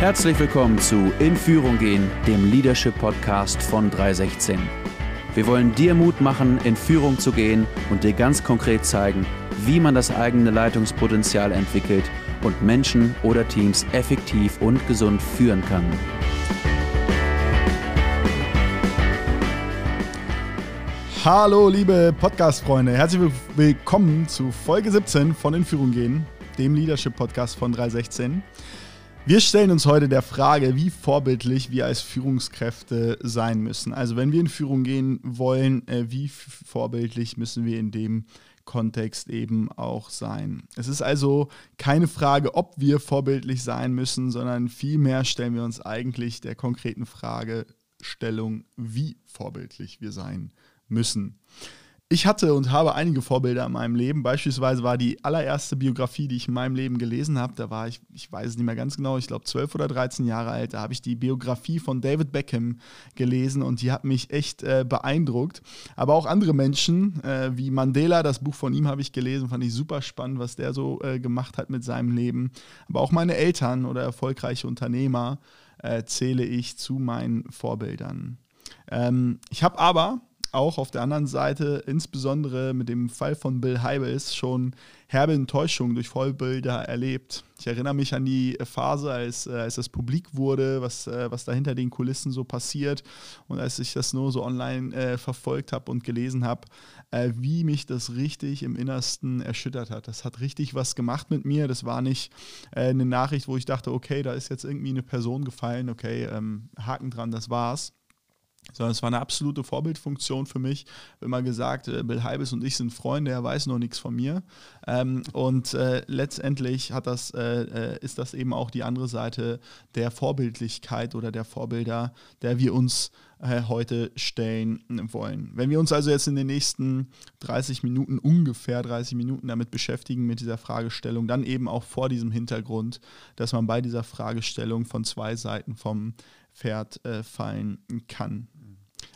Herzlich willkommen zu In Führung gehen, dem Leadership Podcast von 316. Wir wollen dir Mut machen, in Führung zu gehen und dir ganz konkret zeigen, wie man das eigene Leitungspotenzial entwickelt und Menschen oder Teams effektiv und gesund führen kann. Hallo, liebe Podcast-Freunde. Herzlich willkommen zu Folge 17 von In Führung gehen, dem Leadership-Podcast von 316. Wir stellen uns heute der Frage, wie vorbildlich wir als Führungskräfte sein müssen. Also wenn wir in Führung gehen wollen, äh, wie vorbildlich müssen wir in dem Kontext eben auch sein. Es ist also keine Frage, ob wir vorbildlich sein müssen, sondern vielmehr stellen wir uns eigentlich der konkreten Fragestellung, wie vorbildlich wir sein müssen ich hatte und habe einige Vorbilder in meinem Leben. Beispielsweise war die allererste Biografie, die ich in meinem Leben gelesen habe, da war ich, ich weiß es nicht mehr ganz genau, ich glaube 12 oder 13 Jahre alt. Da habe ich die Biografie von David Beckham gelesen und die hat mich echt äh, beeindruckt. Aber auch andere Menschen, äh, wie Mandela, das Buch von ihm habe ich gelesen, fand ich super spannend, was der so äh, gemacht hat mit seinem Leben. Aber auch meine Eltern oder erfolgreiche Unternehmer äh, zähle ich zu meinen Vorbildern. Ähm, ich habe aber auch auf der anderen Seite, insbesondere mit dem Fall von Bill Heibels, schon herbe Enttäuschungen durch Vollbilder erlebt. Ich erinnere mich an die Phase, als, äh, als das publik wurde, was, äh, was da hinter den Kulissen so passiert und als ich das nur so online äh, verfolgt habe und gelesen habe, äh, wie mich das richtig im Innersten erschüttert hat. Das hat richtig was gemacht mit mir. Das war nicht äh, eine Nachricht, wo ich dachte, okay, da ist jetzt irgendwie eine Person gefallen, okay, ähm, Haken dran, das war's sondern es war eine absolute Vorbildfunktion für mich. Immer gesagt, äh, Bill Heibes und ich sind Freunde, er weiß noch nichts von mir. Ähm, und äh, letztendlich hat das, äh, ist das eben auch die andere Seite der Vorbildlichkeit oder der Vorbilder, der wir uns heute stellen wollen. Wenn wir uns also jetzt in den nächsten 30 Minuten, ungefähr 30 Minuten damit beschäftigen mit dieser Fragestellung, dann eben auch vor diesem Hintergrund, dass man bei dieser Fragestellung von zwei Seiten vom Pferd äh, fallen kann.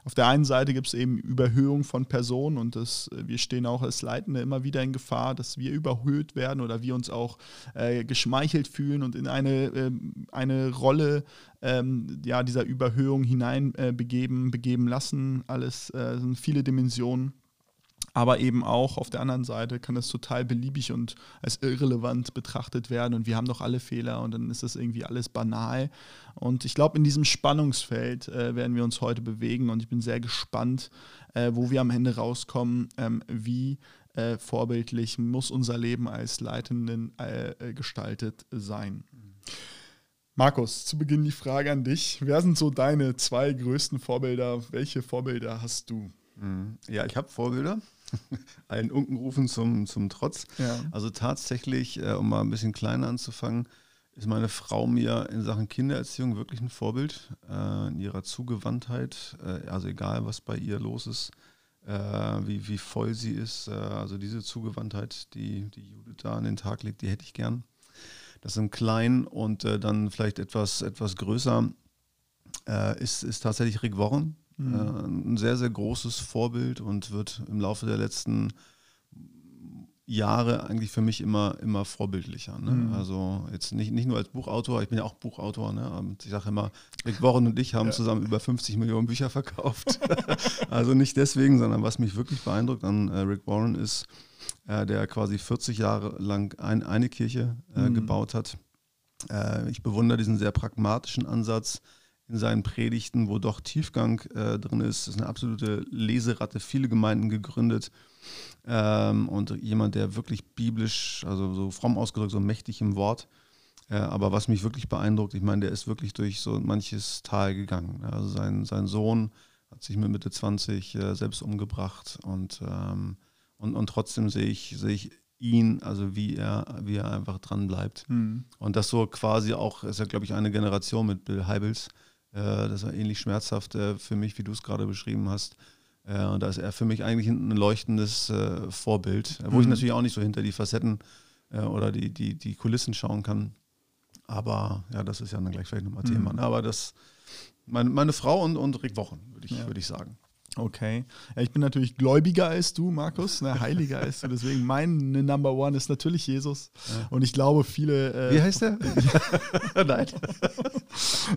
Auf der einen Seite gibt es eben Überhöhung von Personen und das, äh, wir stehen auch als Leitende immer wieder in Gefahr, dass wir überhöht werden oder wir uns auch äh, geschmeichelt fühlen und in eine, äh, eine Rolle ähm, ja, dieser Überhöhung hineinbegeben, äh, begeben lassen. Alles äh, sind viele Dimensionen aber eben auch auf der anderen Seite kann das total beliebig und als irrelevant betrachtet werden und wir haben doch alle Fehler und dann ist das irgendwie alles banal. Und ich glaube, in diesem Spannungsfeld äh, werden wir uns heute bewegen und ich bin sehr gespannt, äh, wo wir am Ende rauskommen, ähm, wie äh, vorbildlich muss unser Leben als Leitenden äh, äh, gestaltet sein. Markus, zu Beginn die Frage an dich. Wer sind so deine zwei größten Vorbilder? Welche Vorbilder hast du? Mhm. Ja, ich habe Vorbilder. allen Unkenrufen zum, zum Trotz. Ja. Also tatsächlich, äh, um mal ein bisschen kleiner anzufangen, ist meine Frau mir in Sachen Kindererziehung wirklich ein Vorbild äh, in ihrer Zugewandtheit. Äh, also egal, was bei ihr los ist, äh, wie, wie voll sie ist. Äh, also diese Zugewandtheit, die, die Judith da an den Tag legt, die hätte ich gern. Das im Kleinen und äh, dann vielleicht etwas, etwas größer ist, ist tatsächlich Rick Warren, Mhm. Äh, ein sehr, sehr großes Vorbild und wird im Laufe der letzten Jahre eigentlich für mich immer, immer vorbildlicher. Ne? Mhm. Also jetzt nicht, nicht nur als Buchautor, ich bin ja auch Buchautor. Ne? Ich sage immer, Rick Warren und ich haben ja. zusammen über 50 Millionen Bücher verkauft. also nicht deswegen, sondern was mich wirklich beeindruckt an äh, Rick Warren ist, äh, der quasi 40 Jahre lang ein, eine Kirche äh, mhm. gebaut hat. Ich bewundere diesen sehr pragmatischen Ansatz in seinen Predigten, wo doch Tiefgang äh, drin ist. Das ist eine absolute Leseratte, viele Gemeinden gegründet. Ähm, und jemand, der wirklich biblisch, also so fromm ausgedrückt, so mächtig im Wort. Äh, aber was mich wirklich beeindruckt, ich meine, der ist wirklich durch so manches Tal gegangen. Also sein, sein Sohn hat sich mit Mitte 20 äh, selbst umgebracht und, ähm, und, und trotzdem sehe ich, sehe ich ihn, also wie er, wie er einfach dran bleibt. Mhm. Und das so quasi auch, ist ja, glaube ich, eine Generation mit Bill Heibels, das war ähnlich schmerzhaft äh, für mich, wie du es gerade beschrieben hast. Äh, und da ist er für mich eigentlich ein leuchtendes Vorbild, wo mhm. ich natürlich auch nicht so hinter die Facetten oder die, die, die Kulissen schauen kann. Aber ja, das ist ja dann gleich vielleicht nochmal mhm. Thema. Aber das, meine, meine Frau und, und Rick Wochen, würde ich, ja. würd ich sagen. Okay. Ja, ich bin natürlich gläubiger als du, Markus, ne, heiliger als du. Deswegen mein Number One ist natürlich Jesus. Ja. Und ich glaube, viele. Äh, Wie heißt der? nein.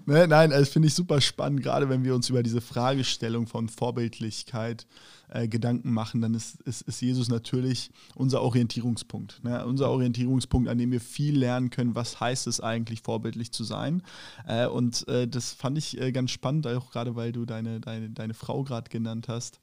ne, nein, das finde ich super spannend, gerade wenn wir uns über diese Fragestellung von Vorbildlichkeit äh, Gedanken machen, dann ist, ist, ist, Jesus natürlich unser Orientierungspunkt. Ne? Unser Orientierungspunkt, an dem wir viel lernen können, was heißt es eigentlich, vorbildlich zu sein. Äh, und äh, das fand ich äh, ganz spannend, auch gerade weil du deine, deine, deine Frau gerade genannt hast.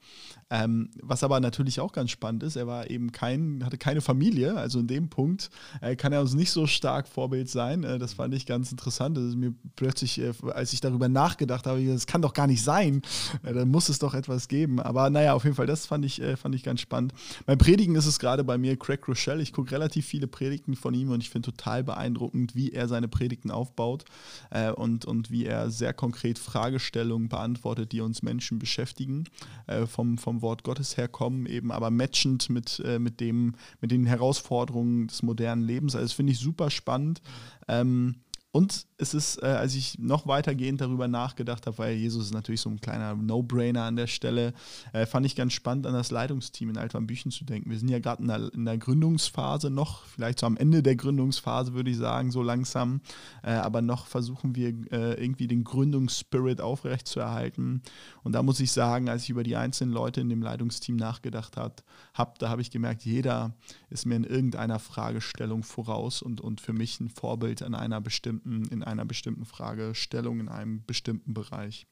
Ähm, was aber natürlich auch ganz spannend ist, er war eben kein, hatte keine Familie, also in dem Punkt äh, kann er uns nicht so stark Vorbild sein. Äh, das fand ich ganz interessant. Das ist mir plötzlich, als ich darüber nachgedacht habe, das kann doch gar nicht sein. dann muss es doch etwas geben. Aber naja, auf jeden Fall, das fand ich, äh, fand ich ganz spannend. Beim Predigen ist es gerade bei mir Craig Rochelle. Ich gucke relativ viele Predigten von ihm und ich finde total beeindruckend, wie er seine Predigten aufbaut äh, und, und wie er sehr konkret Fragestellungen beantwortet, die uns Menschen beschäftigen, äh, vom, vom Wort Gottes herkommen, eben aber matchend mit, äh, mit, dem, mit den Herausforderungen des modernen Lebens. Also das finde ich super spannend. Ähm, und es ist, äh, als ich noch weitergehend darüber nachgedacht habe, weil Jesus ist natürlich so ein kleiner No-Brainer an der Stelle, äh, fand ich ganz spannend, an das Leitungsteam in Altwam Büchen zu denken. Wir sind ja gerade in, in, der Gründungsphase noch, vielleicht so am Ende der Gründungsphase würde ich sagen, so langsam, äh, aber noch versuchen wir äh, irgendwie den Gründungsspirit aufrechtzuerhalten. Und da muss ich sagen, als ich über die einzelnen Leute in dem Leitungsteam nachgedacht habe, hab, da habe ich gemerkt, jeder ist mir in irgendeiner Fragestellung voraus und, und für mich ein Vorbild an einer bestimmten, in einer bestimmten Fragestellung, in einem bestimmten Bereich.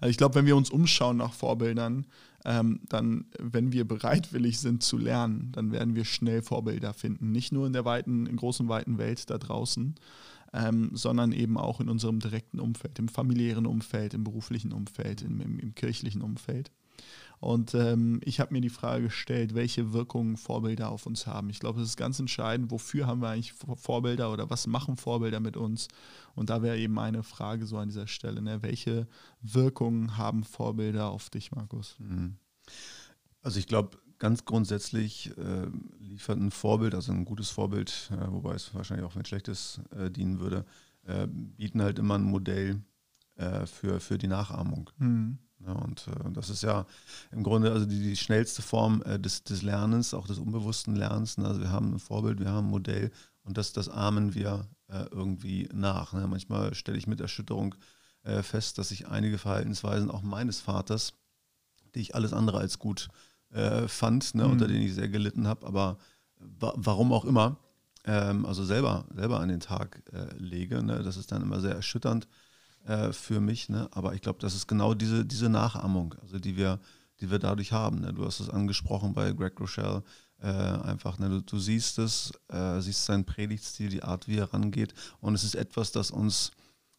Also ich glaube, wenn wir uns umschauen nach Vorbildern, ähm, dann, wenn wir bereitwillig sind zu lernen, dann werden wir schnell Vorbilder finden. Nicht nur in der weiten, in großen, weiten Welt da draußen, ähm, sondern eben auch in unserem direkten Umfeld, im familiären Umfeld, im beruflichen Umfeld, im, im, im kirchlichen Umfeld. Und ähm, ich habe mir die Frage gestellt, welche Wirkungen Vorbilder auf uns haben. Ich glaube, es ist ganz entscheidend, wofür haben wir eigentlich Vorbilder oder was machen Vorbilder mit uns? Und da wäre eben meine Frage so an dieser Stelle, ne? welche Wirkungen haben Vorbilder auf dich, Markus? Mhm. Also ich glaube, ganz grundsätzlich äh, liefert ein Vorbild, also ein gutes Vorbild, äh, wobei es wahrscheinlich auch ein schlechtes äh, dienen würde, äh, bieten halt immer ein Modell äh, für, für die Nachahmung. Mhm. Ja, und äh, das ist ja im Grunde also die, die schnellste Form äh, des, des Lernens, auch des unbewussten Lernens. Ne? Also wir haben ein Vorbild, wir haben ein Modell und das, das ahmen wir äh, irgendwie nach. Ne? Manchmal stelle ich mit Erschütterung fest, dass ich einige Verhaltensweisen auch meines Vaters, die ich alles andere als gut fand, ne? mhm. unter denen ich sehr gelitten habe, aber wa warum auch immer, ähm, also selber, selber an den Tag lege. Ne? Das ist dann immer sehr erschütternd äh, für mich. Ne? Aber ich glaube, das ist genau diese, diese Nachahmung, also die wir, die wir dadurch haben. Ne? Du hast es angesprochen bei Greg Rochelle. Äh, einfach, ne? du, du siehst es, äh, siehst seinen Predigtstil, die Art, wie er rangeht. Und es ist etwas, das uns,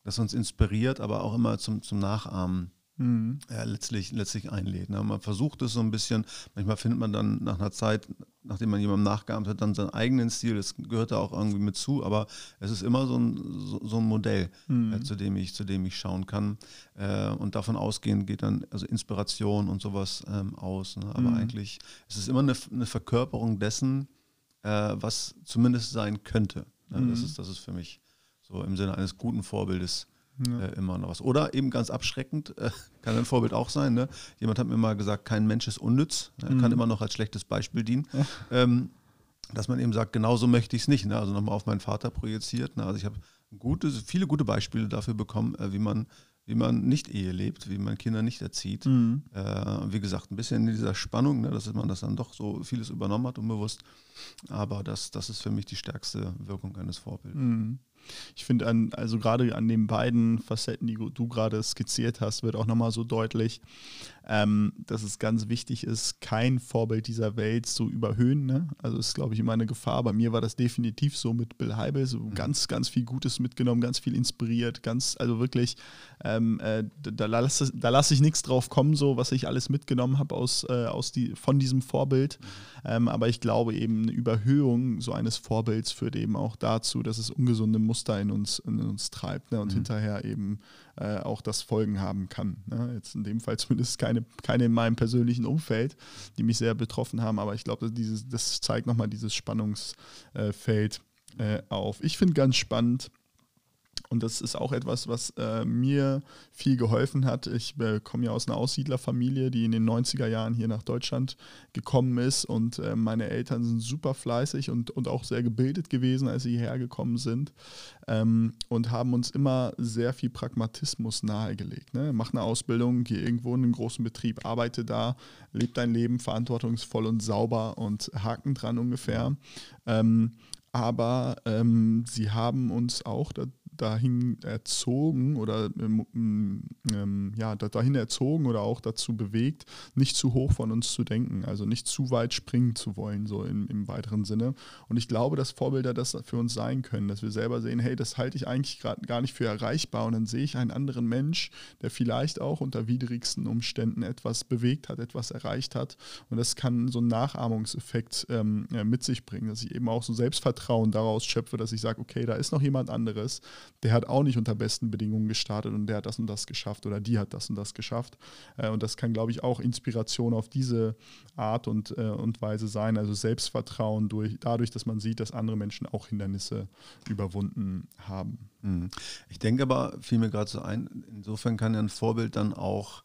das uns inspiriert, aber auch immer zum, zum Nachahmen mhm. ja, letztlich, letztlich einlädt. Ne? Man versucht es so ein bisschen, manchmal findet man dann nach einer Zeit, nachdem man jemandem nachgeahmt hat, dann seinen eigenen Stil, das gehört da auch irgendwie mit zu, aber es ist immer so ein, so, so ein Modell, mhm. äh, zu, dem ich, zu dem ich schauen kann. Äh, und davon ausgehend geht dann also Inspiration und sowas ähm, aus. Ne? Aber mhm. eigentlich ist es immer eine, eine Verkörperung dessen, äh, was zumindest sein könnte. Ne? Das, mhm. ist, das ist für mich so im Sinne eines guten Vorbildes ja. äh, immer noch was. Oder eben ganz abschreckend, äh, kann ein Vorbild auch sein. Ne? Jemand hat mir mal gesagt, kein Mensch ist unnütz, ne? mhm. kann immer noch als schlechtes Beispiel dienen. Ja. Ähm, dass man eben sagt, genauso möchte ich es nicht. Ne? Also nochmal auf meinen Vater projiziert. Ne? Also ich habe gute, viele gute Beispiele dafür bekommen, äh, wie man wie man nicht Ehe lebt, wie man Kinder nicht erzieht. Mhm. Äh, wie gesagt, ein bisschen in dieser Spannung, ne, dass man das dann doch so vieles übernommen hat, unbewusst. Aber das, das ist für mich die stärkste Wirkung eines Vorbildes. Mhm. Ich finde, also gerade an den beiden Facetten, die du gerade skizziert hast, wird auch nochmal so deutlich, ähm, dass es ganz wichtig ist, kein Vorbild dieser Welt zu überhöhen. Ne? Also ist, glaube ich, immer eine Gefahr. Bei mir war das definitiv so mit Bill Heibel, so mhm. ganz, ganz viel Gutes mitgenommen, ganz viel inspiriert, ganz, also wirklich, ähm, äh, da lasse da lass ich nichts drauf kommen, so was ich alles mitgenommen habe aus, äh, aus die, von diesem Vorbild. Mhm. Ähm, aber ich glaube eben, eine Überhöhung so eines Vorbilds führt eben auch dazu, dass es ungesunde Muster in uns, in uns treibt ne? und mhm. hinterher eben äh, auch das Folgen haben kann. Ne? Jetzt in dem Fall zumindest keine, keine in meinem persönlichen Umfeld, die mich sehr betroffen haben, aber ich glaube, das zeigt nochmal dieses Spannungsfeld äh, auf. Ich finde ganz spannend, und das ist auch etwas, was äh, mir viel geholfen hat. Ich äh, komme ja aus einer Aussiedlerfamilie, die in den 90er Jahren hier nach Deutschland gekommen ist. Und äh, meine Eltern sind super fleißig und, und auch sehr gebildet gewesen, als sie hierher gekommen sind. Ähm, und haben uns immer sehr viel Pragmatismus nahegelegt. Ne? Mach eine Ausbildung, geh irgendwo in einen großen Betrieb, arbeite da, lebe dein Leben verantwortungsvoll und sauber und Haken dran ungefähr. Ähm, aber ähm, sie haben uns auch dahin erzogen oder ähm, ähm, ja, dahin erzogen oder auch dazu bewegt, nicht zu hoch von uns zu denken, also nicht zu weit springen zu wollen, so im, im weiteren Sinne. Und ich glaube, dass Vorbilder das für uns sein können, dass wir selber sehen, hey, das halte ich eigentlich gerade gar nicht für erreichbar und dann sehe ich einen anderen Mensch, der vielleicht auch unter widrigsten Umständen etwas bewegt hat, etwas erreicht hat und das kann so einen Nachahmungseffekt ähm, mit sich bringen, dass ich eben auch so Selbstvertrauen daraus schöpfe, dass ich sage, okay, da ist noch jemand anderes, der hat auch nicht unter besten Bedingungen gestartet und der hat das und das geschafft oder die hat das und das geschafft. Äh, und das kann, glaube ich, auch Inspiration auf diese Art und, äh, und Weise sein. Also Selbstvertrauen durch, dadurch, dass man sieht, dass andere Menschen auch Hindernisse überwunden haben. Mhm. Ich denke aber, fiel mir gerade so ein, insofern kann ja ein Vorbild dann auch,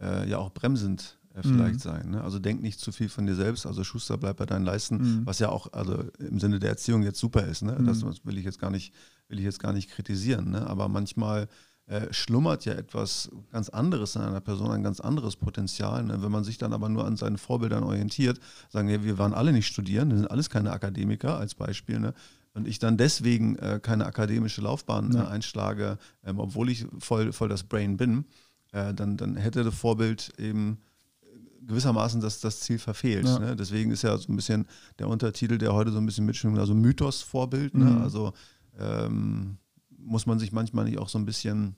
äh, ja auch bremsend vielleicht mhm. sein. Ne? Also denk nicht zu viel von dir selbst, also Schuster bleibt bei deinen Leisten, mhm. was ja auch also im Sinne der Erziehung jetzt super ist. Ne? Das, das will ich jetzt gar nicht will ich jetzt gar nicht kritisieren, ne? aber manchmal äh, schlummert ja etwas ganz anderes in einer Person, ein ganz anderes Potenzial. Ne? Wenn man sich dann aber nur an seinen Vorbildern orientiert, sagen wir, wir waren alle nicht studieren, wir sind alles keine Akademiker als Beispiel. Ne? Und ich dann deswegen äh, keine akademische Laufbahn ja. äh, einschlage, ähm, obwohl ich voll, voll das Brain bin, äh, dann, dann hätte das Vorbild eben gewissermaßen das, das Ziel verfehlt. Ja. Ne? Deswegen ist ja so ein bisschen der Untertitel, der heute so ein bisschen mitschwimmt, also Mythos-Vorbild. Ne? Mhm. Also ähm, muss man sich manchmal nicht auch so ein bisschen,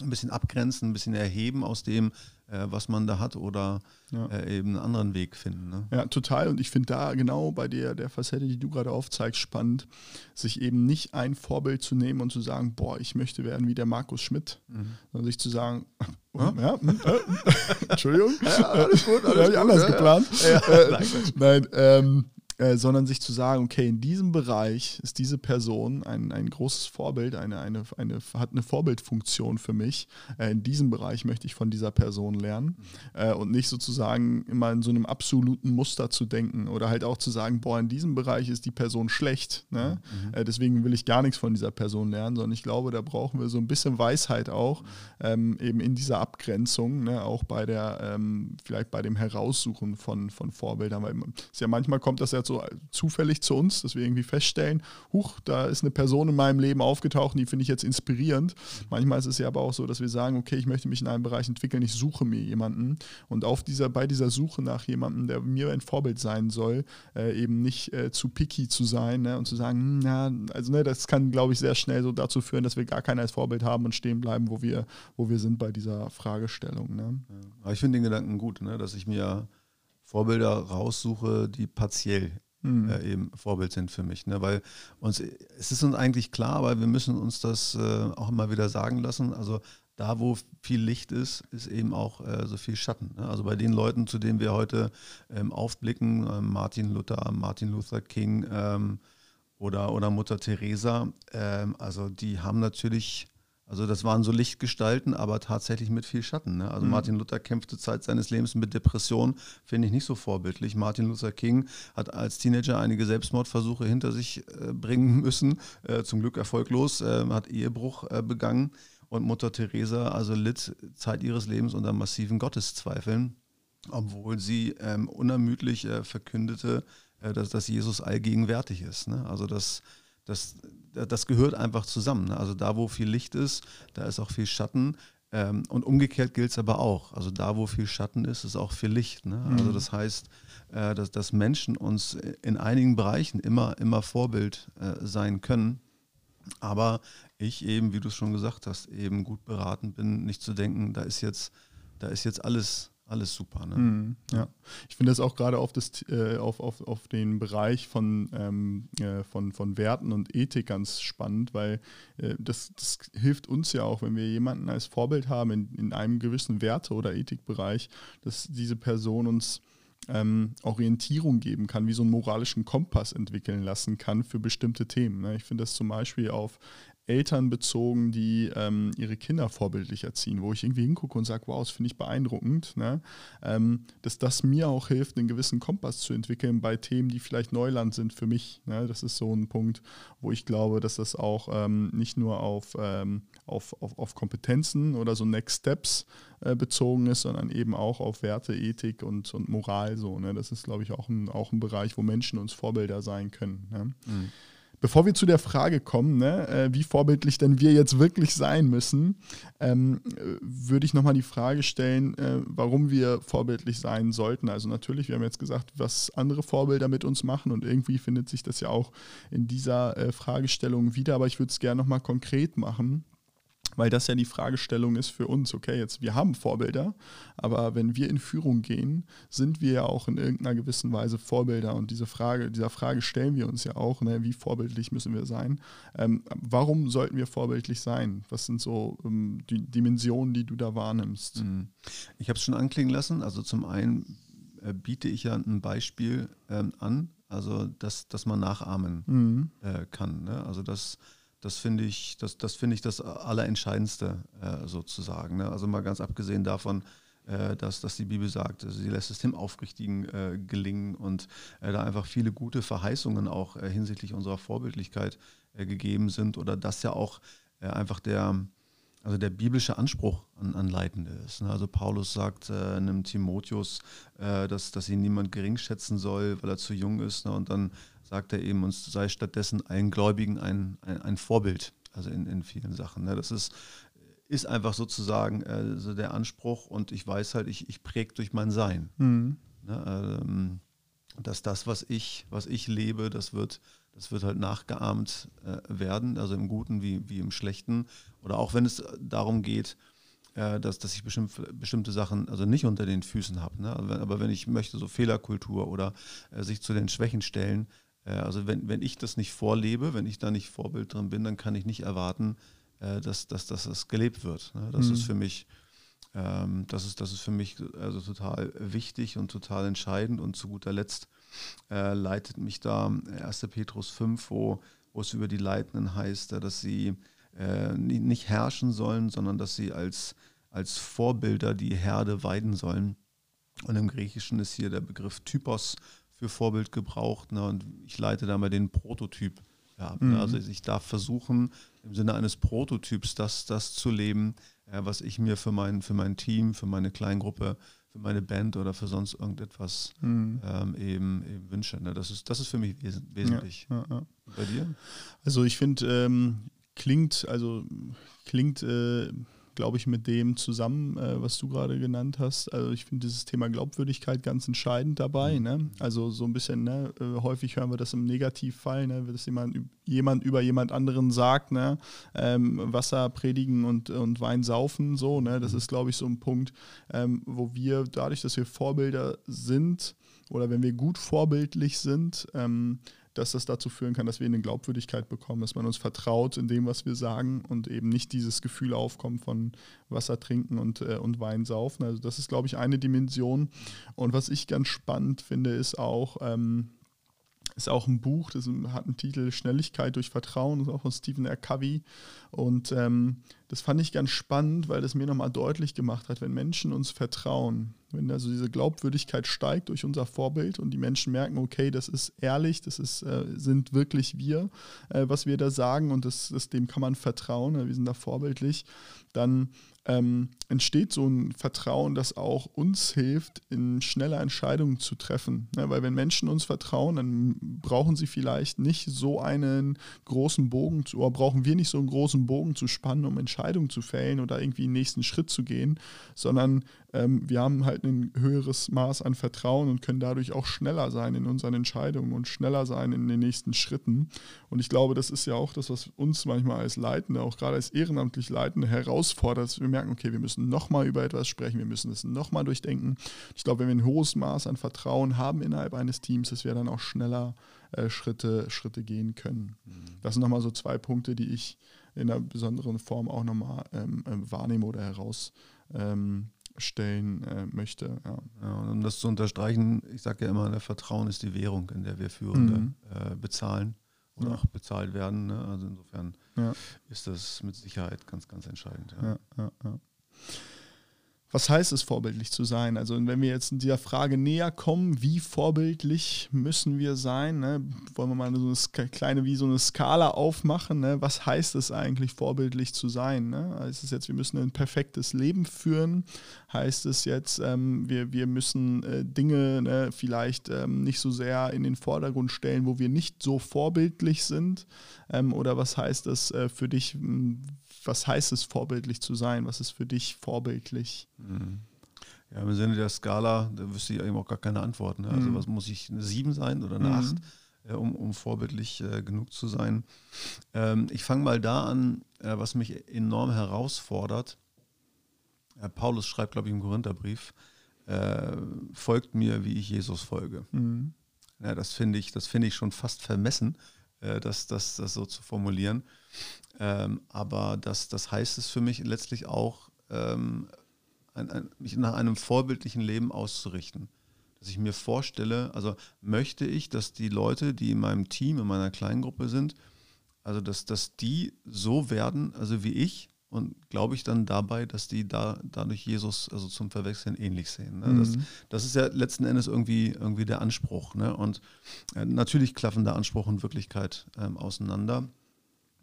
ein bisschen abgrenzen, ein bisschen erheben aus dem, was man da hat oder ja. äh, eben einen anderen Weg finden. Ne? Ja, total. Und ich finde da genau bei der, der Facette, die du gerade aufzeigst, spannend, sich eben nicht ein Vorbild zu nehmen und zu sagen, boah, ich möchte werden wie der Markus Schmidt, mhm. sondern sich zu sagen, ja, ja hm, äh, Entschuldigung, ja, alles gut, alles gut, anders geplant. Äh, nein, ähm, äh, sondern sich zu sagen, okay, in diesem Bereich ist diese Person ein, ein großes Vorbild, eine, eine, eine, hat eine Vorbildfunktion für mich. Äh, in diesem Bereich möchte ich von dieser Person lernen äh, und nicht sozusagen immer in so einem absoluten Muster zu denken oder halt auch zu sagen, boah, in diesem Bereich ist die Person schlecht. Ne? Mhm. Äh, deswegen will ich gar nichts von dieser Person lernen, sondern ich glaube, da brauchen wir so ein bisschen Weisheit auch, ähm, eben in dieser Abgrenzung, ne? auch bei der, ähm, vielleicht bei dem Heraussuchen von, von Vorbildern, weil es ja manchmal kommt das ja zu so zufällig zu uns, dass wir irgendwie feststellen, huch, da ist eine Person in meinem Leben aufgetaucht, die finde ich jetzt inspirierend. Manchmal ist es ja aber auch so, dass wir sagen, okay, ich möchte mich in einem Bereich entwickeln, ich suche mir jemanden und auf dieser, bei dieser Suche nach jemandem, der mir ein Vorbild sein soll, äh, eben nicht äh, zu picky zu sein ne, und zu sagen, hm, na, also ne, das kann, glaube ich, sehr schnell so dazu führen, dass wir gar keinen als Vorbild haben und stehen bleiben, wo wir, wo wir sind bei dieser Fragestellung. Ne? Ja. Ich finde den Gedanken gut, ne, dass ich mir Vorbilder raussuche, die partiell mhm. äh, eben Vorbild sind für mich. Ne? Weil uns, es ist uns eigentlich klar, aber wir müssen uns das äh, auch immer wieder sagen lassen. Also da, wo viel Licht ist, ist eben auch äh, so viel Schatten. Ne? Also bei den Leuten, zu denen wir heute ähm, aufblicken, äh, Martin Luther, Martin Luther King ähm, oder, oder Mutter Teresa, ähm, also die haben natürlich also das waren so Lichtgestalten, aber tatsächlich mit viel Schatten. Ne? Also mhm. Martin Luther kämpfte Zeit seines Lebens mit Depression, finde ich nicht so vorbildlich. Martin Luther King hat als Teenager einige Selbstmordversuche hinter sich äh, bringen müssen, äh, zum Glück erfolglos, äh, hat Ehebruch äh, begangen. Und Mutter Teresa also litt Zeit ihres Lebens unter massiven Gotteszweifeln, obwohl sie ähm, unermüdlich äh, verkündete, äh, dass, dass Jesus allgegenwärtig ist. Ne? Also das das, das gehört einfach zusammen. Ne? Also da, wo viel Licht ist, da ist auch viel Schatten. Ähm, und umgekehrt gilt es aber auch. Also da, wo viel Schatten ist, ist auch viel Licht. Ne? Also mhm. das heißt, äh, dass, dass Menschen uns in einigen Bereichen immer, immer Vorbild äh, sein können. Aber ich eben, wie du es schon gesagt hast, eben gut beraten bin, nicht zu denken, da ist jetzt, da ist jetzt alles alles super. Ne? Mm, ja, ich finde das auch gerade auf, äh, auf, auf, auf den Bereich von, ähm, äh, von, von Werten und Ethik ganz spannend, weil äh, das, das hilft uns ja auch, wenn wir jemanden als Vorbild haben in, in einem gewissen Werte- oder Ethikbereich, dass diese Person uns ähm, Orientierung geben kann, wie so einen moralischen Kompass entwickeln lassen kann für bestimmte Themen. Ne? Ich finde das zum Beispiel auf Eltern bezogen, die ähm, ihre Kinder vorbildlich erziehen, wo ich irgendwie hingucke und sage, wow, das finde ich beeindruckend, ne? ähm, dass das mir auch hilft, einen gewissen Kompass zu entwickeln bei Themen, die vielleicht Neuland sind für mich. Ne? Das ist so ein Punkt, wo ich glaube, dass das auch ähm, nicht nur auf, ähm, auf, auf, auf, Kompetenzen oder so Next Steps äh, bezogen ist, sondern eben auch auf Werte, Ethik und, und Moral. So, ne? Das ist, glaube ich, auch ein, auch ein Bereich, wo Menschen uns Vorbilder sein können. Ne? Mhm. Bevor wir zu der Frage kommen, ne, äh, wie vorbildlich denn wir jetzt wirklich sein müssen, ähm, würde ich nochmal die Frage stellen, äh, warum wir vorbildlich sein sollten. Also natürlich, wir haben jetzt gesagt, was andere Vorbilder mit uns machen und irgendwie findet sich das ja auch in dieser äh, Fragestellung wieder, aber ich würde es gerne nochmal konkret machen weil das ja die Fragestellung ist für uns, okay, jetzt wir haben Vorbilder, aber wenn wir in Führung gehen, sind wir ja auch in irgendeiner gewissen Weise Vorbilder und diese Frage, dieser Frage stellen wir uns ja auch, ne, wie vorbildlich müssen wir sein? Ähm, warum sollten wir vorbildlich sein? Was sind so ähm, die Dimensionen, die du da wahrnimmst? Mhm. Ich habe es schon anklingen lassen, also zum einen äh, biete ich ja ein Beispiel ähm, an, also dass, dass man nachahmen mhm. äh, kann, ne? also dass das finde ich, das, das finde ich das Allerentscheidendste äh, sozusagen. Ne? Also mal ganz abgesehen davon, äh, dass, dass die Bibel sagt, sie lässt es dem Aufrichtigen äh, gelingen und äh, da einfach viele gute Verheißungen auch äh, hinsichtlich unserer Vorbildlichkeit gegeben sind oder dass ja auch einfach der, also der biblische Anspruch an, an Leitende ist. Ne? Also Paulus sagt äh, einem Timotheus, äh, dass, dass ihn niemand gering schätzen soll, weil er zu jung ist. Ne? Und dann sagt er eben, uns sei stattdessen allen Gläubigen ein, ein, ein Vorbild, also in, in vielen Sachen. Ne? Das ist, ist einfach sozusagen äh, so der Anspruch und ich weiß halt, ich, ich präge durch mein Sein. Mhm. Ne? Ähm, dass das, was ich, was ich lebe, das wird, das wird halt nachgeahmt äh, werden, also im Guten wie, wie im Schlechten. Oder auch wenn es darum geht, äh, dass, dass ich bestimmte, bestimmte Sachen also nicht unter den Füßen habe. Ne? Aber wenn ich möchte, so Fehlerkultur oder äh, sich zu den Schwächen stellen, also wenn, wenn ich das nicht vorlebe, wenn ich da nicht Vorbild drin bin, dann kann ich nicht erwarten, äh, dass, dass, dass das gelebt wird. Ne? Das mhm. ist für mich, ähm, das ist, das ist für mich also total wichtig und total entscheidend. Und zu guter Letzt äh, leitet mich da 1. Petrus 5, wo, wo es über die Leitenden heißt, dass sie äh, nicht herrschen sollen, sondern dass sie als, als Vorbilder die Herde weiden sollen. Und im Griechischen ist hier der Begriff Typos für Vorbild gebraucht. Ne? Und ich leite da mal den Prototyp ab. Ne? Mhm. Also ich darf versuchen, im Sinne eines Prototyps das, das zu leben, äh, was ich mir für mein, für mein Team, für meine Kleingruppe, für meine Band oder für sonst irgendetwas mhm. ähm, eben, eben wünsche. Ne? Das, ist, das ist für mich wes wesentlich. Ja, ja, ja. Bei dir? Also ich finde, ähm, klingt, also klingt äh, glaube ich, mit dem zusammen, äh, was du gerade genannt hast. Also ich finde dieses Thema Glaubwürdigkeit ganz entscheidend dabei. Mhm. Ne? Also so ein bisschen, ne? Äh, häufig hören wir das im Negativfall, ne? dass jemand, jemand über jemand anderen sagt, ne? Ähm, Wasser predigen und, und Wein saufen. So, ne? Das mhm. ist, glaube ich, so ein Punkt, ähm, wo wir dadurch, dass wir Vorbilder sind oder wenn wir gut vorbildlich sind, ähm, dass das dazu führen kann, dass wir eine Glaubwürdigkeit bekommen, dass man uns vertraut in dem, was wir sagen und eben nicht dieses Gefühl aufkommt von Wasser trinken und, äh, und Wein saufen. Also das ist, glaube ich, eine Dimension. Und was ich ganz spannend finde, ist auch, ähm, ist auch ein Buch, das hat einen Titel Schnelligkeit durch Vertrauen, das ist auch von Stephen R. Covey. Und ähm, das fand ich ganz spannend, weil das mir nochmal deutlich gemacht hat, wenn Menschen uns vertrauen, wenn also diese Glaubwürdigkeit steigt durch unser Vorbild und die Menschen merken, okay, das ist ehrlich, das ist, äh, sind wirklich wir, äh, was wir da sagen und das, das, dem kann man vertrauen, wir sind da vorbildlich, dann ähm, entsteht so ein Vertrauen, das auch uns hilft, in schneller Entscheidungen zu treffen. Ja, weil wenn Menschen uns vertrauen, dann brauchen sie vielleicht nicht so einen großen Bogen, zu, oder brauchen wir nicht so einen großen Bogen zu spannen, um Entscheidungen zu fällen oder irgendwie einen nächsten Schritt zu gehen, sondern ähm, wir haben halt ein höheres Maß an Vertrauen und können dadurch auch schneller sein in unseren Entscheidungen und schneller sein in den nächsten Schritten. Und ich glaube, das ist ja auch das, was uns manchmal als Leitende, auch gerade als ehrenamtlich Leitende herausfordert, dass wir merken, okay, wir müssen nochmal über etwas sprechen, wir müssen es nochmal durchdenken. Ich glaube, wenn wir ein hohes Maß an Vertrauen haben innerhalb eines Teams, dass wir dann auch schneller äh, Schritte, Schritte gehen können. Mhm. Das sind nochmal so zwei Punkte, die ich in einer besonderen Form auch nochmal ähm, äh, wahrnehme oder heraus ähm, stellen äh, möchte. Ja. ja. um das zu unterstreichen, ich sage ja immer, der Vertrauen ist die Währung, in der wir Führende mhm. äh, bezahlen. oder Ja. auch bezahlt werden. Ne? Also insofern ist das mit Sicherheit ganz, ganz entscheidend. Was heißt es, vorbildlich zu sein? Also wenn wir jetzt in dieser Frage näher kommen, wie vorbildlich müssen wir sein? Ne? Wollen wir mal so eine kleine wie so eine Skala aufmachen? Ne? Was heißt es eigentlich, vorbildlich zu sein? Ne? Heißt es jetzt, wir müssen ein perfektes Leben führen? Heißt es jetzt, ähm, wir, wir müssen äh, Dinge ne, vielleicht ähm, nicht so sehr in den Vordergrund stellen, wo wir nicht so vorbildlich sind? Ähm, oder was heißt es äh, für dich, was heißt es, vorbildlich zu sein? Was ist für dich vorbildlich? Mhm. Ja, im Sinne der Skala, da wüsste ich eigentlich auch gar keine Antwort. Ne? Also Mhm. was muss ich, eine 7 sein oder eine Mhm. 8, äh, um, um vorbildlich äh, genug zu sein? Ähm, ich fange mal da an, äh, was mich enorm herausfordert. Äh, Paulus schreibt, glaube ich, im Korintherbrief, äh, folgt mir, wie ich Jesus folge. Mhm. Ja, das finde ich, das finde ich schon fast vermessen, äh, das, das, das so zu formulieren. Ähm, aber das, das heißt es für mich letztlich auch, ähm, ein, ein, mich nach einem vorbildlichen Leben auszurichten. Dass ich mir vorstelle, also möchte ich, dass die Leute, die in meinem Team, in meiner Kleingruppe sind, also dass, dass die so werden, also wie ich, und glaube ich dann dabei, dass die da dadurch Jesus also zum Verwechseln ähnlich sehen. Ne? Das, Mhm. das ist ja letzten Endes irgendwie, irgendwie der Anspruch. Ne? Und äh, natürlich klaffen da Anspruch und Wirklichkeit ähm, auseinander.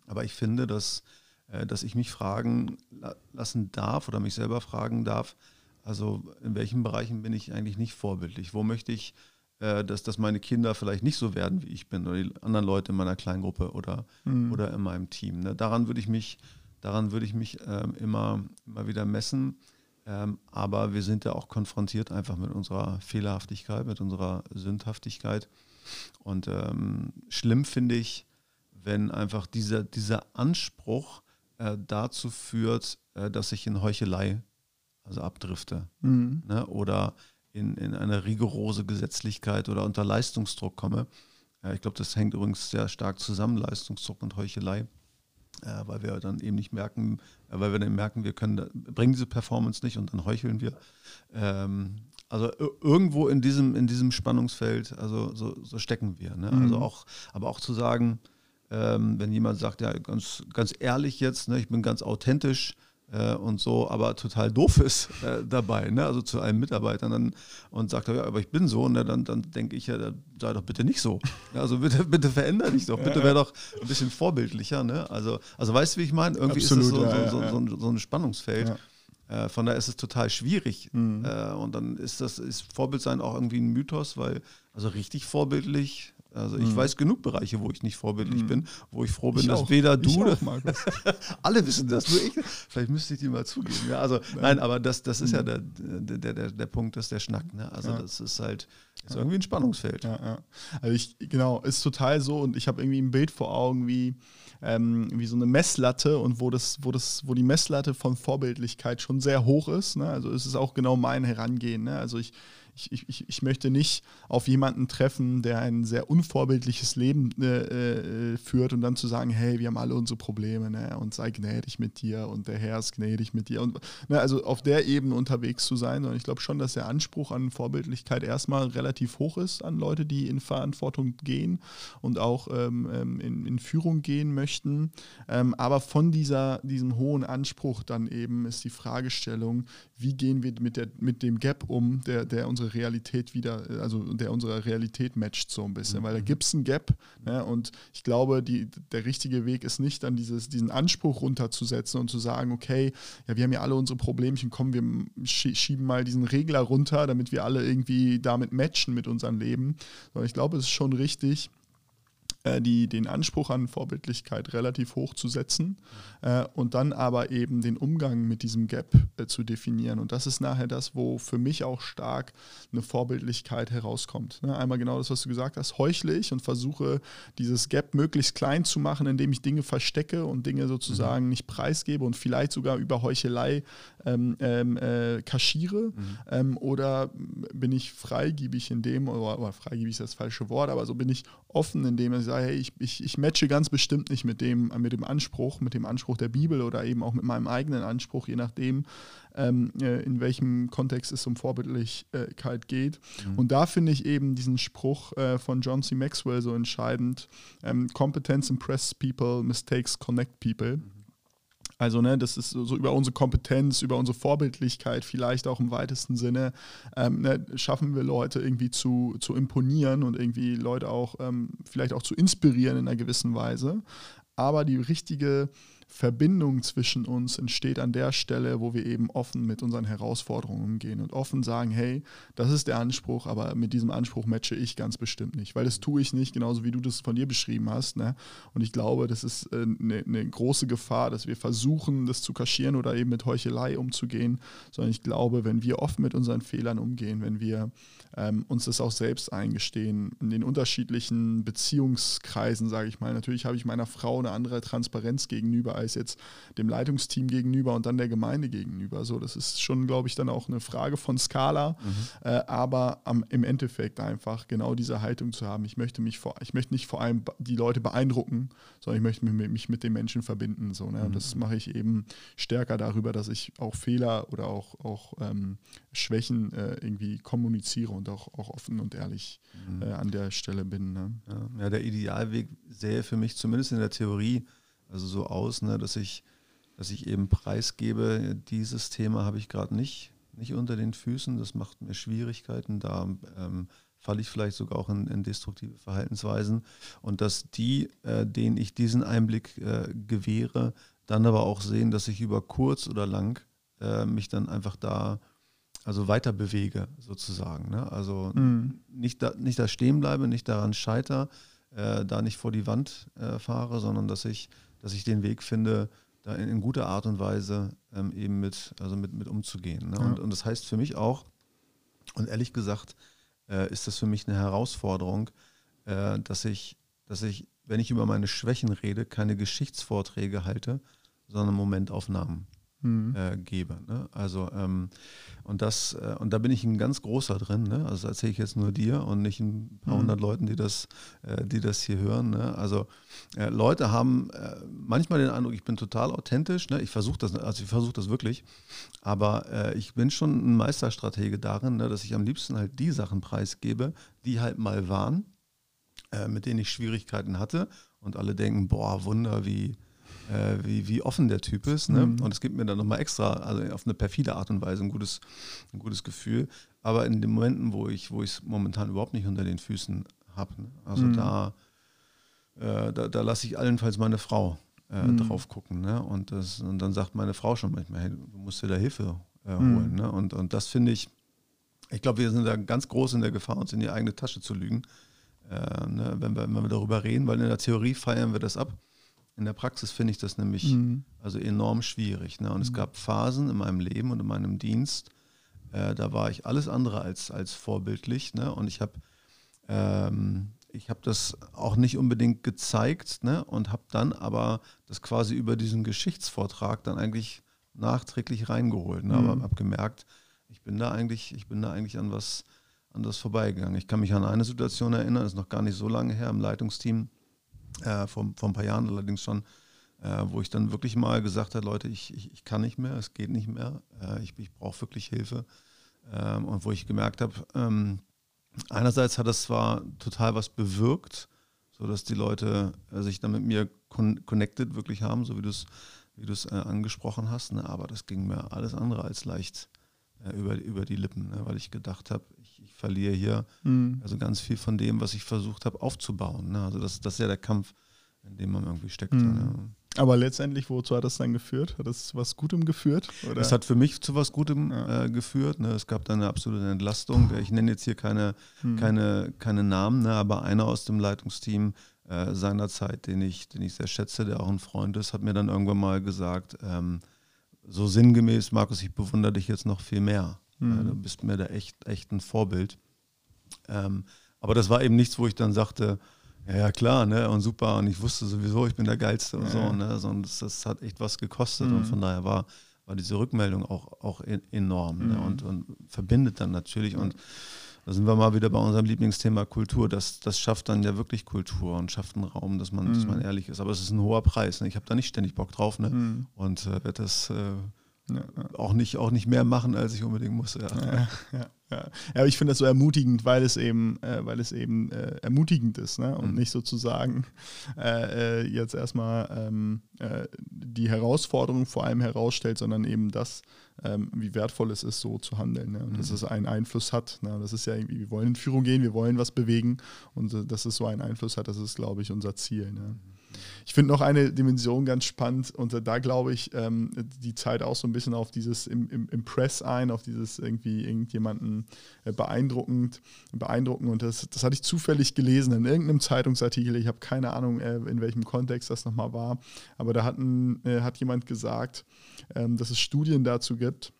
Aber ich finde, dass, äh, dass ich mich fragen la lassen darf oder mich selber fragen darf, also in welchen Bereichen bin ich eigentlich nicht vorbildlich? Wo möchte ich, äh, dass, dass meine Kinder vielleicht nicht so werden, wie ich bin oder die anderen Leute in meiner Kleingruppe oder, Mhm. oder in meinem Team. Ne? Daran würde ich mich, daran würde ich mich ähm, immer, immer wieder messen. Ähm, aber wir sind ja auch konfrontiert einfach mit unserer Fehlerhaftigkeit, mit unserer Sündhaftigkeit. Und ähm, schlimm finde ich, wenn einfach dieser, dieser Anspruch äh, dazu führt, äh, dass ich in Heuchelei also abdrifte Mhm. ne? oder in, in eine rigorose Gesetzlichkeit oder unter Leistungsdruck komme. Ja, ich glaube, das hängt übrigens sehr stark zusammen, Leistungsdruck und Heuchelei, äh, weil wir dann eben nicht merken, äh, weil wir dann merken, wir können da, bringen diese Performance nicht und dann heucheln wir. Ähm, also ir- irgendwo in diesem, in diesem Spannungsfeld, also so, so stecken wir. Ne? Also Mhm. auch, aber auch zu sagen, ähm, wenn jemand sagt, ja, ganz, ganz ehrlich jetzt, ne, ich bin ganz authentisch äh, und so, aber total doof ist äh, dabei, ne? also zu einem Mitarbeiter dann, und sagt, ja, aber ich bin so, ne? dann, dann denke ich ja, sei doch bitte nicht so. Also bitte, bitte veränder dich doch, bitte wäre doch ein bisschen vorbildlicher. Ne? Also, also weißt du, wie ich meine? Irgendwie ist Absolut, das so, so, so, so, so ein Spannungsfeld. Äh, von daher ist es total schwierig. Mhm. Äh, und dann ist das ist Vorbildsein auch irgendwie ein Mythos, weil also richtig vorbildlich, also ich Mhm. weiß genug Bereiche, wo ich nicht vorbildlich Mhm. bin, wo ich froh bin, Ich dass auch. weder Ich du, auch, Markus. alle wissen das, nur ich. Vielleicht müsste ich die mal zugeben. Ja, also nein, aber das, das ist ja der, der, der, der Punkt, dass der Schnack. Ne? Also Mhm. Ja. das ist halt ist irgendwie ein Spannungsfeld. Ja, ja. Also ich, genau, ist total so und ich habe irgendwie ein Bild vor Augen wie, ähm, wie so eine Messlatte und wo das, wo das, wo die Messlatte von Vorbildlichkeit schon sehr hoch ist. Ne? Also es ist auch genau mein Herangehen. Ne? Also ich, ich, ich, ich möchte nicht auf jemanden treffen, der ein sehr unvorbildliches Leben äh, äh, führt und dann zu sagen, hey, wir haben alle unsere Probleme ne? und sei gnädig mit dir und der Herr ist gnädig mit dir. Und, ne? Also auf der Ebene unterwegs zu sein. Und ich glaube schon, dass der Anspruch an Vorbildlichkeit erstmal relativ hoch ist an Leute, die in Verantwortung gehen und auch ähm, ähm, in, in Führung gehen möchten. Ähm, aber von dieser, diesem hohen Anspruch dann eben ist die Fragestellung, wie gehen wir mit, der, mit dem Gap um, der, der unsere Realität wieder, also der unsere Realität matcht so ein bisschen, weil da gibt es einen Gap ne, und ich glaube, die, der richtige Weg ist nicht dann dieses, diesen Anspruch runterzusetzen und zu sagen, okay, ja, wir haben ja alle unsere Problemchen, komm, wir schie- schieben mal diesen Regler runter, damit wir alle irgendwie damit matchen mit unserem Leben, sondern ich glaube, es ist schon richtig, äh, die, den Anspruch an Vorbildlichkeit relativ hoch zu setzen äh, und dann aber eben den Umgang mit diesem Gap äh, zu definieren. Und das ist nachher das, wo für mich auch stark eine Vorbildlichkeit herauskommt. Ne? Einmal genau das, was du gesagt hast, heuchle ich und versuche dieses Gap möglichst klein zu machen, indem ich Dinge verstecke und Dinge sozusagen nicht preisgebe und vielleicht sogar über Heuchelei ähm, ähm, äh, kaschiere. Ähm, oder bin ich freigiebig in dem, oder, oder freigiebig ist das falsche Wort, aber so bin ich offen, indem ich sage, sage, hey, ich, ich, ich matche ganz bestimmt nicht mit dem, mit dem Anspruch, mit dem Anspruch der Bibel oder eben auch mit meinem eigenen Anspruch, je nachdem, ähm, äh, in welchem Kontext es um Vorbildlichkeit geht. Mhm. Und da finde ich eben diesen Spruch äh, von John C. Maxwell so entscheidend: ähm, Competence impresses people, mistakes connect people. Mhm. Also, ne, das ist so, über unsere Kompetenz, über unsere Vorbildlichkeit, vielleicht auch im weitesten Sinne, ähm, ne, schaffen wir Leute irgendwie zu, zu imponieren und irgendwie Leute auch ähm, vielleicht auch zu inspirieren in einer gewissen Weise. Aber die richtige Verbindung zwischen uns entsteht an der Stelle, wo wir eben offen mit unseren Herausforderungen umgehen und offen sagen, hey, das ist der Anspruch, aber mit diesem Anspruch matche ich ganz bestimmt nicht, weil das tue ich nicht, genauso wie du das von dir beschrieben hast. Ne? Und ich glaube, das ist eine, äh, eine große Gefahr, dass wir versuchen, das zu kaschieren oder eben mit Heuchelei umzugehen, sondern ich glaube, wenn wir offen mit unseren Fehlern umgehen, wenn wir ähm, uns das auch selbst eingestehen, in den unterschiedlichen Beziehungskreisen, sage ich mal, natürlich habe ich meiner Frau eine andere Transparenz gegenüber als jetzt dem Leitungsteam gegenüber und dann der Gemeinde gegenüber. So, das ist schon, glaube ich, dann auch eine Frage von Skala, mhm. äh, aber am, im Endeffekt einfach genau diese Haltung zu haben. Ich möchte mich vor, ich möchte nicht vor allem die Leute beeindrucken, sondern ich möchte mich, mich mit den Menschen verbinden. So, ne? Und das mhm. mache ich eben stärker darüber, dass ich auch Fehler oder auch, auch ähm, Schwächen äh, irgendwie kommuniziere und auch, auch offen und ehrlich mhm. äh, an der Stelle bin. Ne? Ja, ja, der Idealweg sähe für mich zumindest in der Theorie also so aus, ne, dass ich, dass ich eben preisgebe, dieses Thema habe ich gerade nicht, nicht unter den Füßen, das macht mir Schwierigkeiten, da ähm, falle ich vielleicht sogar auch in, in, destruktive Verhaltensweisen und dass die, äh, denen ich diesen Einblick äh, gewähre, dann aber auch sehen, dass ich über kurz oder lang äh, mich dann einfach da also weiter bewege sozusagen. Ne? Also mhm. nicht, da, nicht da stehen bleibe, nicht daran scheiter, äh, da nicht vor die Wand äh, fahre, sondern dass ich dass ich den Weg finde, da in, in guter Art und Weise ähm, eben mit, also mit, mit umzugehen. Ne? Ja. Und, und das heißt für mich auch, und ehrlich gesagt, äh, ist das für mich eine Herausforderung, äh, dass ich, dass ich, wenn ich über meine Schwächen rede, keine Geschichtsvorträge halte, sondern Momentaufnahmen mhm. äh, gebe. Ne? Also ähm, und das äh, und da bin ich ein ganz großer drin. Ne? Also das erzähle ich jetzt nur dir und nicht ein paar mhm. hundert Leuten, die das, äh, die das hier hören. Ne? Also äh, Leute haben äh, manchmal den Eindruck, ich bin total authentisch. Ne? Ich versuche das, also ich versuche das wirklich, aber äh, ich bin schon ein Meisterstratege darin, ne? dass ich am liebsten halt die Sachen preisgebe, die halt mal waren, mit denen ich Schwierigkeiten hatte und alle denken, boah, Wunder, wie äh, wie, wie offen der Typ ist. Ne? Mhm. Und es gibt mir dann nochmal extra, also auf eine perfide Art und Weise, ein gutes, ein gutes Gefühl. Aber in den Momenten, wo ich es momentan überhaupt nicht unter den Füßen habe, ne? also mhm. da, äh, da, da lasse ich allenfalls meine Frau äh, mhm. drauf gucken. Ne? Und, das, und dann sagt meine Frau schon manchmal, hey, du musst dir da Hilfe äh, mhm. holen. Ne? Und, und das finde ich, ich glaube, wir sind da ganz groß in der Gefahr, uns in die eigene Tasche zu lügen, äh, ne? wenn, wir, wenn wir darüber reden, weil in der Theorie feiern wir das ab. In der Praxis finde ich das nämlich mhm. also enorm schwierig. Ne? Und mhm. es gab Phasen in meinem Leben und in meinem Dienst, äh, da war ich alles andere als, als vorbildlich. Ne? Und ich habe ähm, ich das auch nicht unbedingt gezeigt ne? und habe dann aber das quasi über diesen Geschichtsvortrag dann eigentlich nachträglich reingeholt. Ne? Mhm. Aber habe gemerkt, ich bin da eigentlich, ich bin da eigentlich an was an das vorbeigegangen. Ich kann mich an eine Situation erinnern, das ist noch gar nicht so lange her im Leitungsteam äh, vor, vor ein paar Jahren allerdings schon, äh, wo ich dann wirklich mal gesagt habe, Leute, ich, ich, ich kann nicht mehr, es geht nicht mehr, äh, ich, ich brauche wirklich Hilfe. Ähm, und wo ich gemerkt habe, ähm, einerseits hat das zwar total was bewirkt, sodass die Leute äh, sich dann mit mir con connected wirklich haben, so wie du es wie du äh, angesprochen hast, ne? aber das ging mir alles andere als leicht äh, über, über die Lippen, ne? weil ich gedacht habe, ich, ich, verliere hier mhm. also ganz viel von dem, was ich versucht habe aufzubauen. Ne? Also das, das ist ja der Kampf, in dem man irgendwie steckt. Mhm. Ne? Aber letztendlich, wozu hat das dann geführt? Hat das was Gutem geführt? Oder? Es hat für mich zu was Gutem ja. äh, geführt. Ne? Es gab dann eine absolute Entlastung. Ich nenne jetzt hier keine, mhm. keine, keine Namen, ne? aber einer aus dem Leitungsteam äh, seinerzeit, den ich, den ich sehr schätze, der auch ein Freund ist, hat mir dann irgendwann mal gesagt, ähm, so sinngemäß, Markus, ich bewundere dich jetzt noch viel mehr. Mhm. du bist mir da echt, echt ein Vorbild. Ähm, aber das war eben nichts, wo ich dann sagte, ja, ja klar, ne, und super, und ich wusste sowieso, ich bin der Geilste und ja. so, ne, sondern das, das, hat echt was gekostet mhm. und von daher war, war diese Rückmeldung auch, auch enorm ne, mhm. ne, und, und verbindet dann natürlich und da sind wir mal wieder bei unserem Lieblingsthema Kultur. Das, das schafft dann ja wirklich Kultur und schafft einen Raum, dass man, mhm. dass man ehrlich ist. Aber es ist ein hoher Preis. Ne? Ich habe da nicht ständig Bock drauf ne? Mhm. und äh, werde das äh, ja, Auch, nicht, auch nicht mehr machen, als ich unbedingt muss. Ja, ja, ja, ja. aber ich finde das so ermutigend, weil es eben, äh, weil es eben äh, ermutigend ist ne? und mhm. nicht sozusagen äh, äh jetzt erstmal ähm, äh, die Herausforderung vor allem herausstellt, sondern eben das, ähm, wie wertvoll es ist, so zu handeln. Ne? Und mhm. dass es einen Einfluss hat. Ne? Das ist ja irgendwie, wir wollen in Führung gehen, wir wollen was bewegen und äh, dass es so einen Einfluss hat, das ist, glaube ich, unser Ziel. Ne? Mhm. Ich finde noch eine Dimension ganz spannend und da glaube ich, ähm, die Zeit auch so ein bisschen auf dieses im, im, Impress ein, auf dieses irgendwie irgendjemanden äh, beeindruckend, beeindrucken. Und das, das hatte ich zufällig gelesen in irgendeinem Zeitungsartikel. Ich habe keine Ahnung, äh, in welchem Kontext das nochmal war. Aber da hat, ein, äh, hat jemand gesagt, ähm, dass es Studien dazu gibt,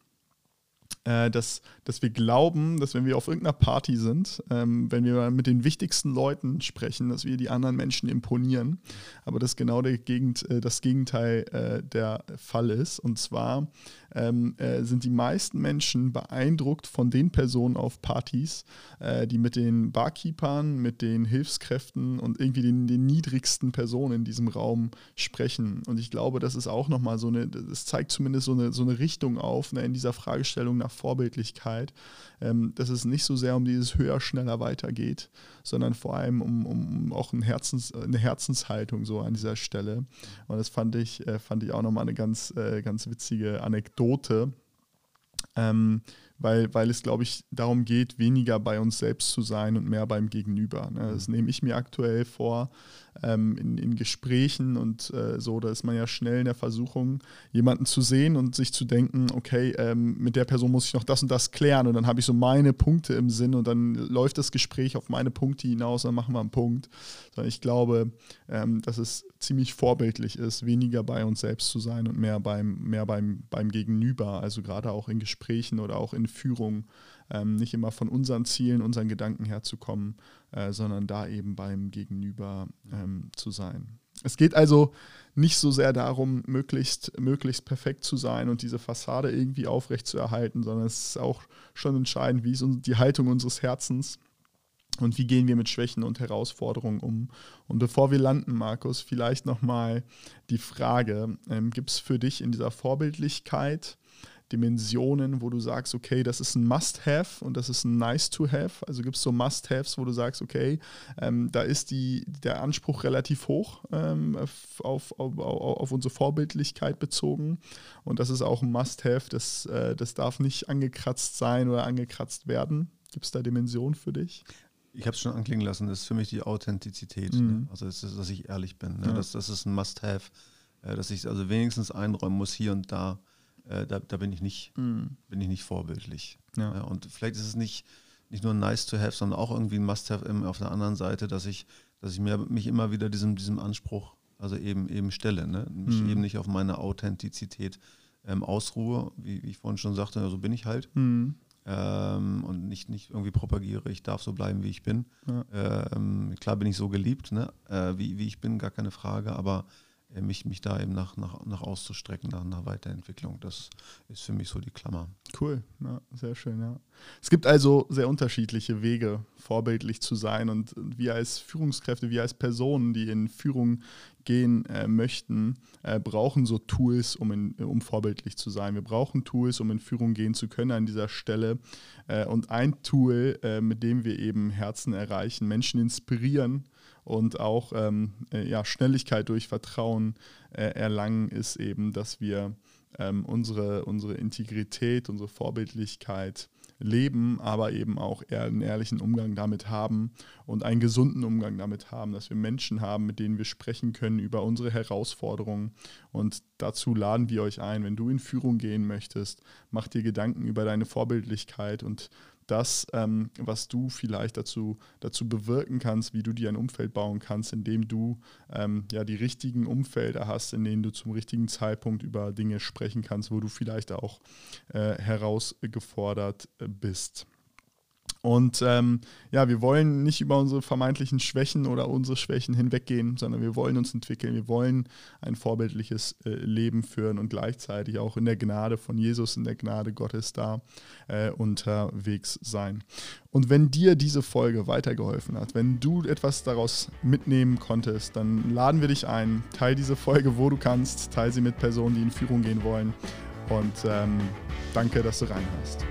äh, dass, dass wir glauben, dass wenn wir auf irgendeiner Party sind, ähm, wenn wir mit den wichtigsten Leuten sprechen, dass wir die anderen Menschen imponieren. Aber das genau der Gegend, äh, das Gegenteil äh, der Fall ist. Und zwar ähm, äh, sind die meisten Menschen beeindruckt von den Personen auf Partys, äh, die mit den Barkeepern, mit den Hilfskräften und irgendwie den, den, niedrigsten Personen in diesem Raum sprechen. Und ich glaube, das ist auch nochmal so eine, das zeigt zumindest so eine, so eine Richtung auf ne, in dieser Fragestellung nach Vorbildlichkeit, ähm, dass es nicht so sehr um dieses höher, schneller weitergeht, sondern vor allem um, um auch ein Herzens, eine Herzenshaltung so an dieser Stelle. Und das fand ich, äh, fand ich auch nochmal eine ganz, äh, ganz witzige Anekdote. Ähm, weil, weil es, glaube ich, darum geht, weniger bei uns selbst zu sein und mehr beim Gegenüber. Ne? Das mhm. nehme ich mir aktuell vor, ähm, in, in, Gesprächen und äh, so, da ist man ja schnell in der Versuchung, jemanden zu sehen und sich zu denken, okay, ähm, mit der Person muss ich noch das und das klären und dann habe ich so meine Punkte im Sinn und dann läuft das Gespräch auf meine Punkte hinaus, dann machen wir einen Punkt. Sondern ich glaube, ähm, dass es ziemlich vorbildlich ist, weniger bei uns selbst zu sein und mehr beim, mehr beim, beim Gegenüber, also gerade auch in Gesprächen oder auch in Führung ähm, nicht immer von unseren Zielen, unseren Gedanken herzukommen, äh, sondern da eben beim Gegenüber ähm, zu sein. Es geht also nicht so sehr darum, möglichst, möglichst perfekt zu sein und diese Fassade irgendwie aufrecht zu erhalten, sondern es ist auch schon entscheidend, wie ist die Haltung unseres Herzens und wie gehen wir mit Schwächen und Herausforderungen um. Und bevor wir landen, Markus, vielleicht nochmal die Frage, ähm, gibt es für dich in dieser Vorbildlichkeit Dimensionen, wo du sagst, okay, das ist ein Must-Have und das ist ein Nice-to-Have? Also gibt es so Must-Haves, wo du sagst, okay, ähm, da ist die, der Anspruch relativ hoch ähm, auf, auf, auf, unsere Vorbildlichkeit bezogen und das ist auch ein Must-Have, das, äh, das darf nicht angekratzt sein oder angekratzt werden. Gibt es da Dimensionen für dich? Ich habe es schon anklingen lassen, das ist für mich die Authentizität. Mhm. Ne? Also, das ist, dass ich ehrlich bin. Ne? Ja. Das, das ist ein Must-Have, äh, dass ich also wenigstens einräumen muss, hier und da äh, da, da, bin ich nicht, mhm. bin ich nicht vorbildlich. Ja. Ja, und vielleicht ist es nicht, nicht nur nice to have, sondern auch irgendwie ein Must-have auf der anderen Seite, dass ich, dass ich mir, mich immer wieder diesem, diesem Anspruch, also eben eben stelle, ne? mich mhm. eben nicht auf meine Authentizität ähm, ausruhe, wie, wie, ich vorhin schon sagte, so also bin ich halt. Mhm. Ähm, und nicht, nicht irgendwie propagiere, ich darf so bleiben, wie ich bin. Ja. Ähm, klar bin ich so geliebt, ne? Äh, wie, wie ich bin, gar keine Frage, aber äh, mich, mich da eben nach, nach, nach auszustrecken, nach, nach Weiterentwicklung. Das ist für mich so die Klammer. Cool, ja, sehr schön, ja. Es gibt also sehr unterschiedliche Wege, vorbildlich zu sein und wir als Führungskräfte, wir als Personen, die in Führung gehen äh, möchten, äh, brauchen so Tools, um, in, um vorbildlich zu sein. Wir brauchen Tools, um in Führung gehen zu können an dieser Stelle. Äh, und ein Tool, äh, mit dem wir eben Herzen erreichen, Menschen inspirieren, und auch ähm, äh, ja, Schnelligkeit durch Vertrauen äh, erlangen, ist eben, dass wir ähm, unsere, unsere Integrität, unsere Vorbildlichkeit leben, aber eben auch eher einen ehrlichen Umgang damit haben und einen gesunden Umgang damit haben, dass wir Menschen haben, mit denen wir sprechen können über unsere Herausforderungen. Und dazu laden wir euch ein, wenn du in Führung gehen möchtest, mach dir Gedanken über deine Vorbildlichkeit und das, ähm, was du vielleicht dazu, dazu bewirken kannst, wie du dir ein Umfeld bauen kannst, indem du ähm, ja die richtigen Umfelder hast, in denen du zum richtigen Zeitpunkt über Dinge sprechen kannst, wo du vielleicht auch äh, herausgefordert äh, bist. Und ähm, ja, wir wollen nicht über unsere vermeintlichen Schwächen oder unsere Schwächen hinweggehen, sondern wir wollen uns entwickeln. Wir wollen ein vorbildliches äh, Leben führen und gleichzeitig auch in der Gnade von Jesus, in der Gnade Gottes da äh, unterwegs sein. Und wenn dir diese Folge weitergeholfen hat, wenn du etwas daraus mitnehmen konntest, dann laden wir dich ein. Teil diese Folge, wo du kannst. Teil sie mit Personen, die in Führung gehen wollen. Und ähm, danke, dass du reinhörst.